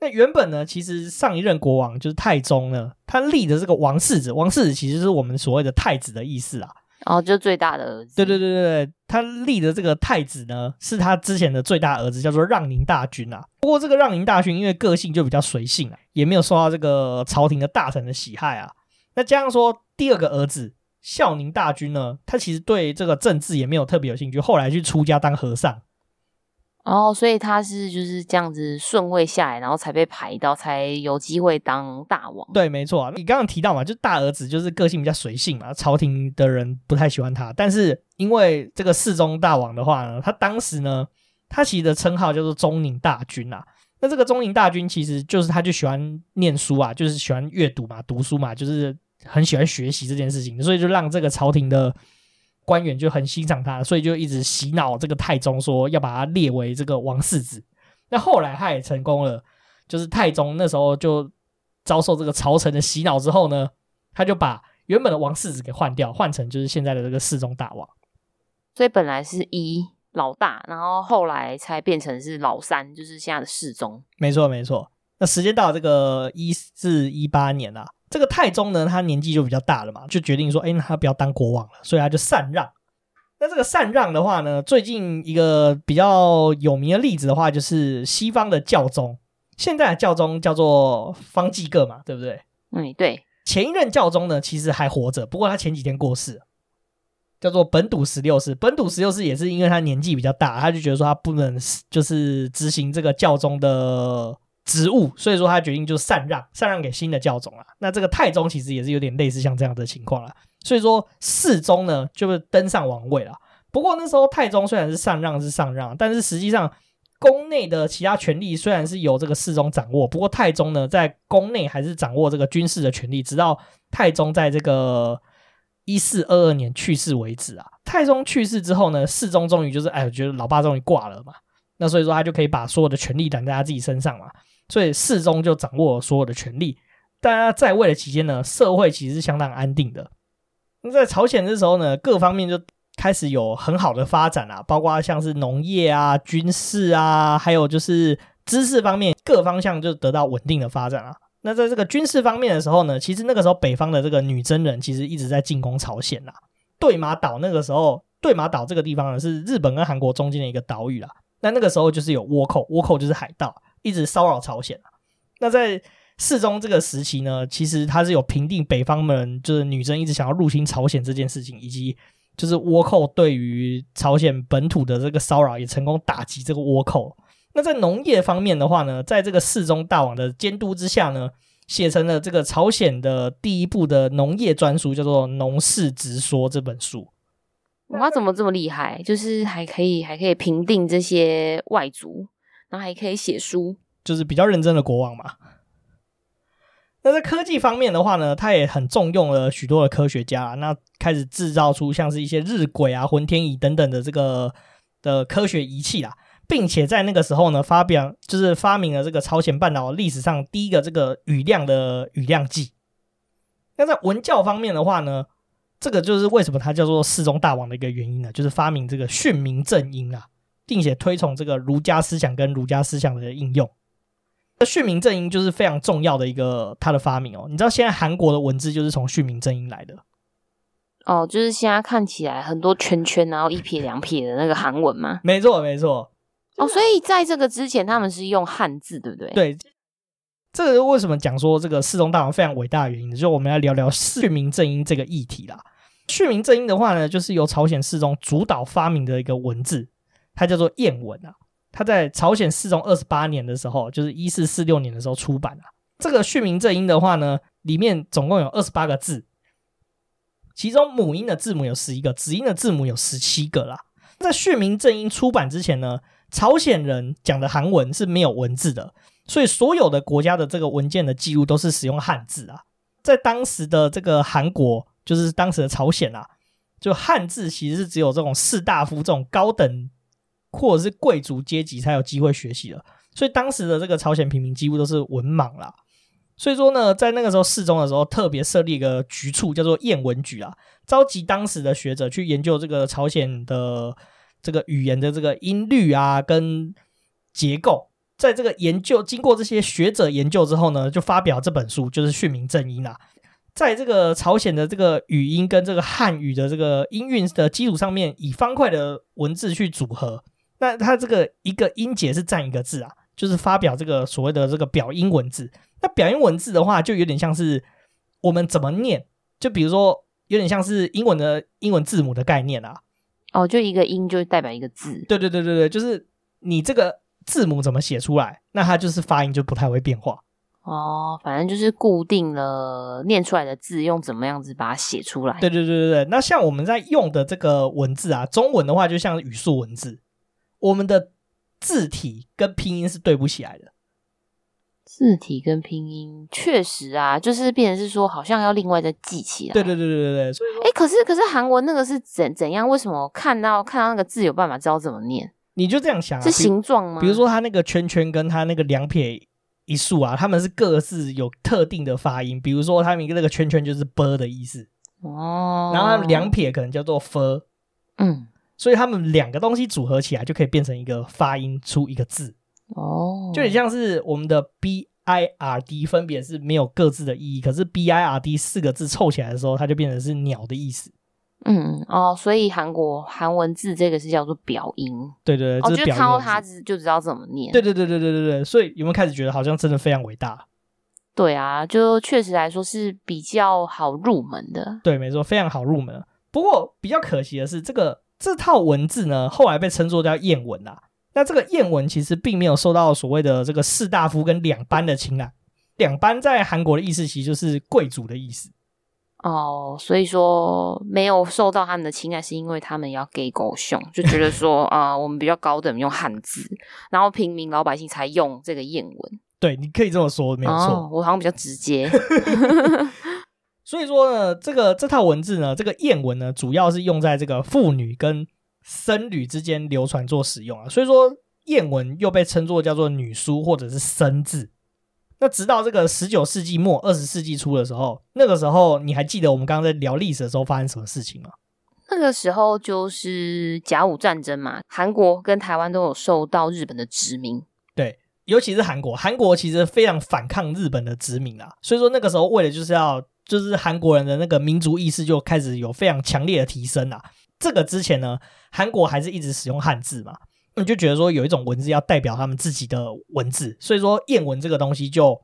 Speaker 1: 那原本呢，其实上一任国王就是太宗呢，他立的这个王世子，王世子其实是我们所谓的太子的意思啊。
Speaker 2: 哦，就最大的儿子。
Speaker 1: 对对对对对，他立的这个太子呢，是他之前的最大儿子，叫做让宁大军啊。不过这个让宁大军因为个性就比较随性啊，也没有受到这个朝廷的大臣的喜爱啊。那加上说第二个儿子孝宁大军呢，他其实对这个政治也没有特别有兴趣，后来去出家当和尚。
Speaker 2: 哦，所以他是就是这样子顺位下来，然后才被排到，才有机会当大王。
Speaker 1: 对，没错。你刚刚提到嘛，就大儿子就是个性比较随性嘛，朝廷的人不太喜欢他。但是因为这个世宗大王的话呢，他当时呢，他其实的称号叫做中宁大君啊。那这个中宁大君其实就是他就喜欢念书啊，就是喜欢阅读嘛，读书嘛，就是很喜欢学习这件事情，所以就让这个朝廷的。官员就很欣赏他，所以就一直洗脑这个太宗，说要把他列为这个王世子。那后来他也成功了，就是太宗那时候就遭受这个朝臣的洗脑之后呢，他就把原本的王世子给换掉，换成就是现在的这个世宗大王。
Speaker 2: 所以本来是一老大，然后后来才变成是老三，就是现在的世宗。
Speaker 1: 没错，没错。那时间到了这个一四一八年啊。这个太宗呢，他年纪就比较大了嘛，就决定说，哎，那他不要当国王了，所以他就禅让。那这个禅让的话呢，最近一个比较有名的例子的话，就是西方的教宗，现在的教宗叫做方济各嘛，对不对？
Speaker 2: 嗯，对。
Speaker 1: 前一任教宗呢，其实还活着，不过他前几天过世，叫做本笃十六世。本笃十六世也是因为他年纪比较大，他就觉得说他不能就是执行这个教宗的。职务，所以说他决定就禅让，禅让给新的教宗了。那这个太宗其实也是有点类似像这样的情况了。所以说世宗呢，就是登上王位了。不过那时候太宗虽然是禅让是禅让，但是实际上宫内的其他权力虽然是由这个世宗掌握，不过太宗呢在宫内还是掌握这个军事的权力，直到太宗在这个一四二二年去世为止啊。太宗去世之后呢，世宗终于就是哎，我觉得老爸终于挂了嘛。那所以说他就可以把所有的权力揽在他自己身上嘛。所以世宗就掌握所有的权力，但他在位的期间呢，社会其实是相当安定的。那在朝鲜的时候呢，各方面就开始有很好的发展啊，包括像是农业啊、军事啊，还有就是知识方面，各方向就得到稳定的发展啊。那在这个军事方面的时候呢，其实那个时候北方的这个女真人其实一直在进攻朝鲜呐。对马岛那个时候，对马岛这个地方呢，是日本跟韩国中间的一个岛屿啦。那那个时候就是有倭寇，倭寇就是海盗。一直骚扰朝鲜。那在世宗这个时期呢，其实他是有平定北方们，就是女真一直想要入侵朝鲜这件事情，以及就是倭寇对于朝鲜本土的这个骚扰，也成功打击这个倭寇。那在农业方面的话呢，在这个世宗大王的监督之下呢，写成了这个朝鲜的第一部的农业专书，叫做《农事直说》这本书。
Speaker 2: 哇，怎么这么厉害？就是还可以还可以平定这些外族。然后还可以写书，
Speaker 1: 就是比较认真的国王嘛。那在科技方面的话呢，他也很重用了许多的科学家，那开始制造出像是一些日晷啊、浑天仪等等的这个的科学仪器啦，并且在那个时候呢，发表就是发明了这个朝鲜半岛历史上第一个这个雨量的雨量计。那在文教方面的话呢，这个就是为什么他叫做世宗大王的一个原因呢，就是发明这个训民正音啊。并且推崇这个儒家思想跟儒家思想的应用，那训民正音就是非常重要的一个他的发明哦。你知道现在韩国的文字就是从训民正音来的
Speaker 2: 哦，就是现在看起来很多圈圈，然后一撇两撇的那个韩文吗？
Speaker 1: 没错，没错。
Speaker 2: 哦，所以在这个之前他们是用汉字，对不对？
Speaker 1: 对。这个为什么讲说这个世宗大王非常伟大的原因呢？就我们要聊聊训民正音这个议题啦。训民正音的话呢，就是由朝鲜世宗主导发明的一个文字。它叫做谚文啊，它在朝鲜世宗二十八年的时候，就是一四四六年的时候出版啊。这个训民正音的话呢，里面总共有二十八个字，其中母音的字母有十一个，子音的字母有十七个啦。在训民正音出版之前呢，朝鲜人讲的韩文是没有文字的，所以所有的国家的这个文件的记录都是使用汉字啊。在当时的这个韩国，就是当时的朝鲜啊，就汉字其实是只有这种士大夫这种高等。或者是贵族阶级才有机会学习的，所以当时的这个朝鲜平民几乎都是文盲啦。所以说呢，在那个时候世宗的时候，特别设立一个局处，叫做谚文局啊，召集当时的学者去研究这个朝鲜的这个语言的这个音律啊跟结构，在这个研究经过这些学者研究之后呢，就发表这本书，就是《训民正音》啊。在这个朝鲜的这个语音跟这个汉语的这个音韵的基础上面，以方块的文字去组合。那它这个一个音节是占一个字啊，就是发表这个所谓的这个表音文字。那表音文字的话，就有点像是我们怎么念，就比如说有点像是英文的英文字母的概念啊。
Speaker 2: 哦，就一个音就代表一个字。
Speaker 1: 对对对对对，就是你这个字母怎么写出来，那它就是发音就不太会变化。
Speaker 2: 哦，反正就是固定了念出来的字，用怎么样子把它写出来。
Speaker 1: 对对对对对，那像我们在用的这个文字啊，中文的话就像语素文字，我们的字体跟拼音是对不起来的。
Speaker 2: 字体跟拼音确实啊，就是变成是说，好像要另外再记起
Speaker 1: 来。对对对对对对。
Speaker 2: 哎，可是可是韩文那个是怎怎样？为什么看到看到那个字有办法知道怎么念？
Speaker 1: 你就这样想啊，
Speaker 2: 是形状吗？
Speaker 1: 比如说它那个圈圈跟它那个两撇。一竖啊，他们是各自有特定的发音，比如说他们一个那个圈圈就是 “b” 的意思哦，然后两撇可能叫做 “f”，嗯，所以他们两个东西组合起来就可以变成一个发音出一个字哦，就很像是我们的 “b i r d” 分别是没有各自的意义，可是 “b i r d” 四个字凑起来的时候，它就变成是鸟的意思。
Speaker 2: 嗯哦，所以韩国韩文字这个是叫做表音，
Speaker 1: 对对对，哦，
Speaker 2: 就是看到它就知道怎么念。
Speaker 1: 对对对对对对对，所以有没有开始觉得好像真的非常伟大？
Speaker 2: 对啊，就确实来说是比较好入门的。
Speaker 1: 对，没错，非常好入门。不过比较可惜的是，这个这套文字呢，后来被称作叫谚文啊。那这个谚文其实并没有受到所谓的这个士大夫跟两班的青睐。两班在韩国的意思其实就是贵族的意思。
Speaker 2: 哦，所以说没有受到他们的青睐，是因为他们要给狗熊，就觉得说 啊、呃，我们比较高等，用汉字，然后平民老百姓才用这个谚文。
Speaker 1: 对，你可以这么说，没有错。
Speaker 2: 哦，我好像比较直接。
Speaker 1: 所以说呢，这个这套文字呢，这个谚文呢，主要是用在这个妇女跟僧侣之间流传做使用啊。所以说，谚文又被称作叫做女书或者是僧字。那直到这个十九世纪末二十世纪初的时候，那个时候你还记得我们刚刚在聊历史的时候发生什么事情吗？
Speaker 2: 那个时候就是甲午战争嘛，韩国跟台湾都有受到日本的殖民。
Speaker 1: 对，尤其是韩国，韩国其实非常反抗日本的殖民啊，所以说那个时候为了就是要，就是韩国人的那个民族意识就开始有非常强烈的提升啊。这个之前呢，韩国还是一直使用汉字嘛。你就觉得说有一种文字要代表他们自己的文字，所以说谚文这个东西就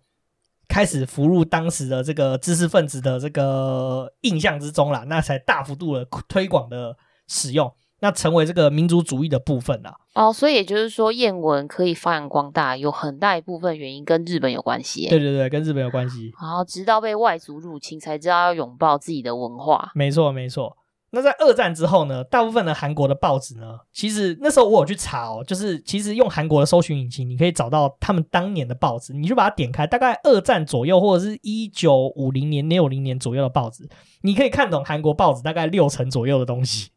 Speaker 1: 开始浮入当时的这个知识分子的这个印象之中了，那才大幅度的推广的使用，那成为这个民族主义的部分了。
Speaker 2: 哦，所以也就是说谚文可以发扬光大，有很大一部分原因跟日本有关系。
Speaker 1: 对对对，跟日本有关系。
Speaker 2: 然后直到被外族入侵，才知道要拥抱自己的文化。
Speaker 1: 没错，没错。那在二战之后呢，大部分的韩国的报纸呢，其实那时候我有去查哦，就是其实用韩国的搜寻引擎，你可以找到他们当年的报纸，你就把它点开，大概二战左右或者是一九五零年、六零年左右的报纸，你可以看懂韩国报纸大概六成左右的东西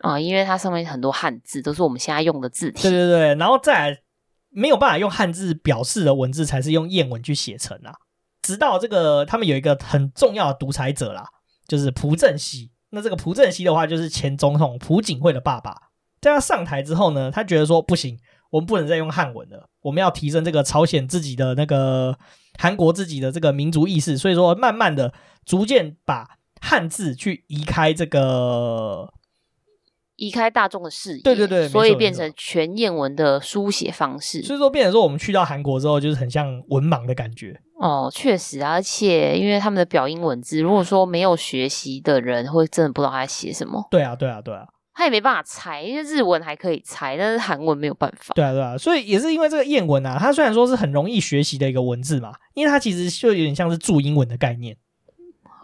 Speaker 2: 啊，因为它上面很多汉字都是我们现在用的字体。
Speaker 1: 对对对，然后再来没有办法用汉字表示的文字，才是用谚文去写成啊。直到这个他们有一个很重要的独裁者啦，就是朴正熙。那这个朴正熙的话，就是前总统朴槿惠的爸爸。在他上台之后呢，他觉得说不行，我们不能再用汉文了，我们要提升这个朝鲜自己的那个韩国自己的这个民族意识。所以说，慢慢的、逐渐把汉字去移开这个，
Speaker 2: 移开大众的视野。
Speaker 1: 对对对，
Speaker 2: 所以变成全谚文的书写方式。
Speaker 1: 所以说，变成说我们去到韩国之后，就是很像文盲的感觉。
Speaker 2: 哦，确实，而且因为他们的表音文字，如果说没有学习的人，会真的不知道他在写什么。
Speaker 1: 对啊，对啊，对啊，
Speaker 2: 他也没办法猜，因为日文还可以猜，但是韩文没有办法。
Speaker 1: 对啊，对啊，所以也是因为这个谚文啊，它虽然说是很容易学习的一个文字嘛，因为它其实就有点像是注英文的概念。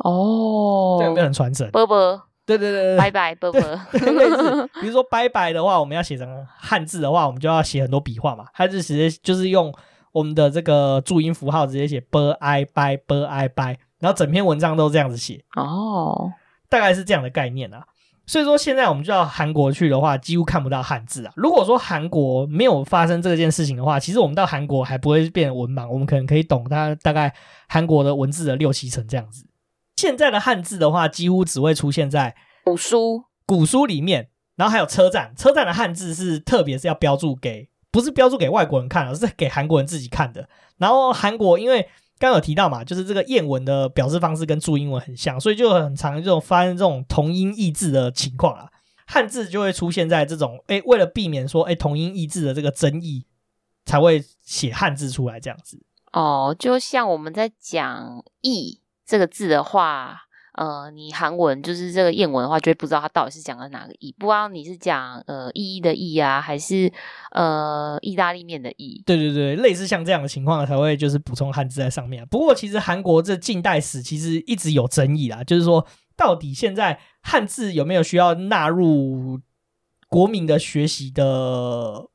Speaker 2: 哦，
Speaker 1: 这个没有很传神。
Speaker 2: 啵啵，
Speaker 1: 对对对对，
Speaker 2: 拜拜，啵啵。
Speaker 1: 比如说拜拜的话，我们要写成汉字的话，我们就要写很多笔画嘛，它就直接就是用。我们的这个注音符号直接写 b i 拜 b i 拜然后整篇文章都这样子写哦，大概是这样的概念啊。所以说现在我们就到韩国去的话，几乎看不到汉字啊。如果说韩国没有发生这件事情的话，其实我们到韩国还不会变文盲，我们可能可以懂它大概韩国的文字的六七成这样子。现在的汉字的话，几乎只会出现在
Speaker 2: 古书、
Speaker 1: 古书里面，然后还有车站，车站的汉字是特别是要标注给。不是标注给外国人看，而是给韩国人自己看的。然后韩国因为刚刚有提到嘛，就是这个谚文的表示方式跟注音文很像，所以就很常这种发生这种同音异字的情况啊。汉字就会出现在这种诶，为了避免说诶同音异字的这个争议，才会写汉字出来这样子。
Speaker 2: 哦，就像我们在讲“义”这个字的话。呃，你韩文就是这个谚文的话，就会不知道它到底是讲的哪个意，不知道你是讲呃意义的意啊，还是呃意大利面的意。
Speaker 1: 对对对，类似像这样的情况才会就是补充汉字在上面。不过其实韩国这近代史其实一直有争议啦，就是说到底现在汉字有没有需要纳入国民的学习的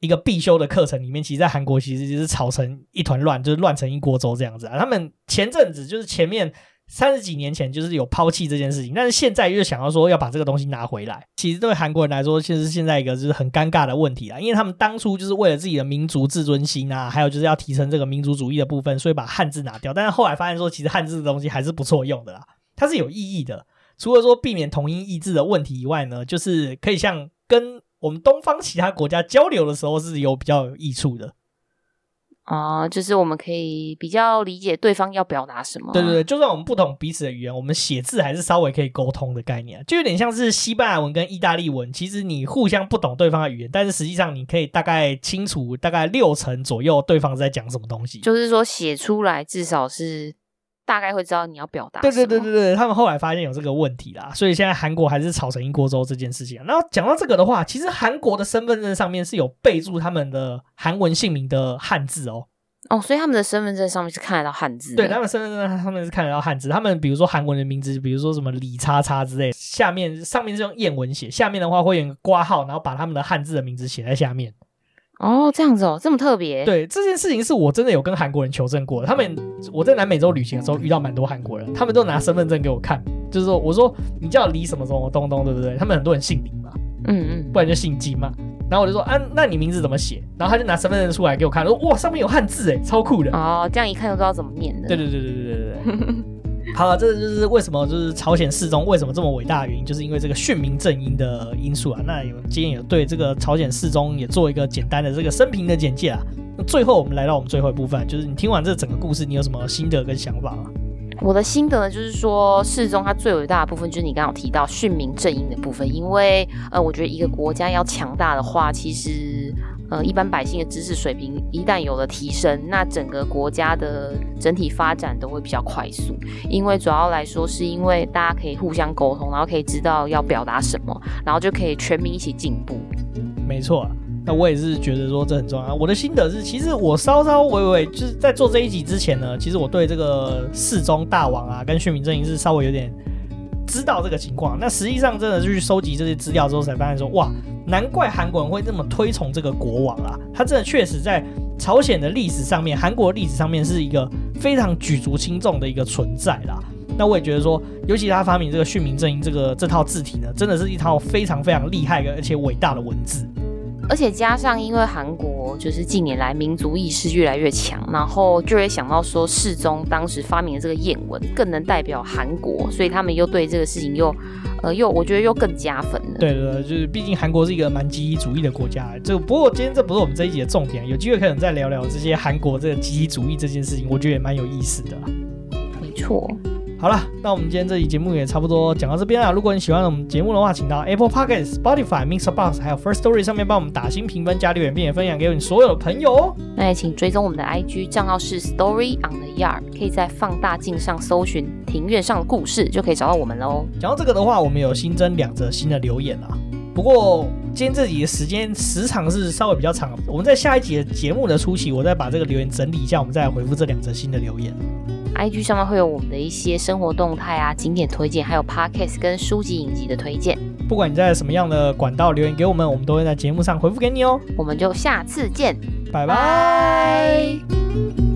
Speaker 1: 一个必修的课程里面？其实，在韩国其实就是吵成一团乱，就是乱成一锅粥这样子啊。他们前阵子就是前面。三十几年前就是有抛弃这件事情，但是现在又想要说要把这个东西拿回来。其实对韩国人来说，其实现在一个就是很尴尬的问题啊，因为他们当初就是为了自己的民族自尊心啊，还有就是要提升这个民族主义的部分，所以把汉字拿掉。但是后来发现说，其实汉字的东西还是不错用的啦，它是有意义的。除了说避免同音异字的问题以外呢，就是可以像跟我们东方其他国家交流的时候是有比较有益处的。
Speaker 2: 啊、呃，就是我们可以比较理解对方要表达什么。
Speaker 1: 对对对，就算我们不懂彼此的语言，我们写字还是稍微可以沟通的概念，啊就有点像是西班牙文跟意大利文。其实你互相不懂对方的语言，但是实际上你可以大概清楚大概六成左右对方在讲什么东西。
Speaker 2: 就是说写出来至少是。大概会知道你要表达。
Speaker 1: 对对对对对，他们后来发现有这个问题啦，所以现在韩国还是炒成一锅粥这件事情。然后讲到这个的话，其实韩国的身份证上面是有备注他们的韩文姓名的汉字哦。
Speaker 2: 哦，所以他们的身份证上面是看得到汉字。
Speaker 1: 对，他们身份证上面是看得到汉字。他们比如说韩文的名字，比如说什么李叉叉之类，下面上面是用谚文写，下面的话会有一个括号，然后把他们的汉字的名字写在下面。
Speaker 2: 哦，这样子哦，这么特别。
Speaker 1: 对，这件事情是我真的有跟韩国人求证过的。他们我在南美洲旅行的时候遇到蛮多韩国人，他们都拿身份证给我看，就是说我说你叫李什么什么东东，对不对？他们很多人姓李嘛，嗯嗯，不然就姓金嘛。然后我就说啊，那你名字怎么写？然后他就拿身份证出来给我看，说哇，上面有汉字哎，超酷的。
Speaker 2: 哦，这样一看就知道怎么念的。
Speaker 1: 对对对对对对对。好了，这就是为什么就是朝鲜世宗为什么这么伟大的原因，就是因为这个训民正音的因素啊。那有今天有对这个朝鲜世宗也做一个简单的这个生平的简介啊。那最后我们来到我们最后一部分，就是你听完这整个故事，你有什么心得跟想法吗？
Speaker 2: 我的心得呢，就是说世宗他最伟大的部分就是你刚刚有提到训民正音的部分，因为呃，我觉得一个国家要强大的话，其实。呃，一般百姓的知识水平一旦有了提升，那整个国家的整体发展都会比较快速。因为主要来说，是因为大家可以互相沟通，然后可以知道要表达什么，然后就可以全民一起进步。
Speaker 1: 没错，那我也是觉得说这很重要。我的心得是，其实我稍稍微微就是在做这一集之前呢，其实我对这个世宗大王啊，跟训民正音是稍微有点知道这个情况。那实际上真的去收集这些资料之后，才发现说，哇。难怪韩国人会这么推崇这个国王啦！他真的确实在朝鲜的历史上面，韩国历史上面是一个非常举足轻重的一个存在啦。那我也觉得说，尤其他发明这个训民正音这个这套字体呢，真的是一套非常非常厉害的而且伟大的文字。
Speaker 2: 而且加上，因为韩国就是近年来民族意识越来越强，然后就会想到说世宗当时发明的这个谚文更能代表韩国，所以他们又对这个事情又，呃，又我觉得又更加分了。
Speaker 1: 对对对，就是毕竟韩国是一个蛮集体主义的国家。这不过今天这不是我们这一集的重点，有机会可能再聊聊这些韩国这个集体主义这件事情，我觉得也蛮有意思的。
Speaker 2: 没错。
Speaker 1: 好了，那我们今天这期节目也差不多讲到这边了。如果你喜欢我们节目的话，请到 Apple Podcast、Spotify、MixerBox 还有 First Story 上面帮我们打新评分、加留言，并且分享给你所有的朋友哦。
Speaker 2: 那也请追踪我们的 IG 账号是 Story on the Yard，可以在放大镜上搜寻“庭院上的故事”，就可以找到我们喽。
Speaker 1: 讲到这个的话，我们有新增两则新的留言啊。不过今天这集的时间时长是稍微比较长，我们在下一集的节目的初期，我再把这个留言整理一下，我们再来回复这两则新的留言。
Speaker 2: IG 上面会有我们的一些生活动态啊、景点推荐，还有 Podcast 跟书籍影集的推荐。
Speaker 1: 不管你在什么样的管道留言给我们，我们都会在节目上回复给你哦。
Speaker 2: 我们就下次见，
Speaker 1: 拜拜。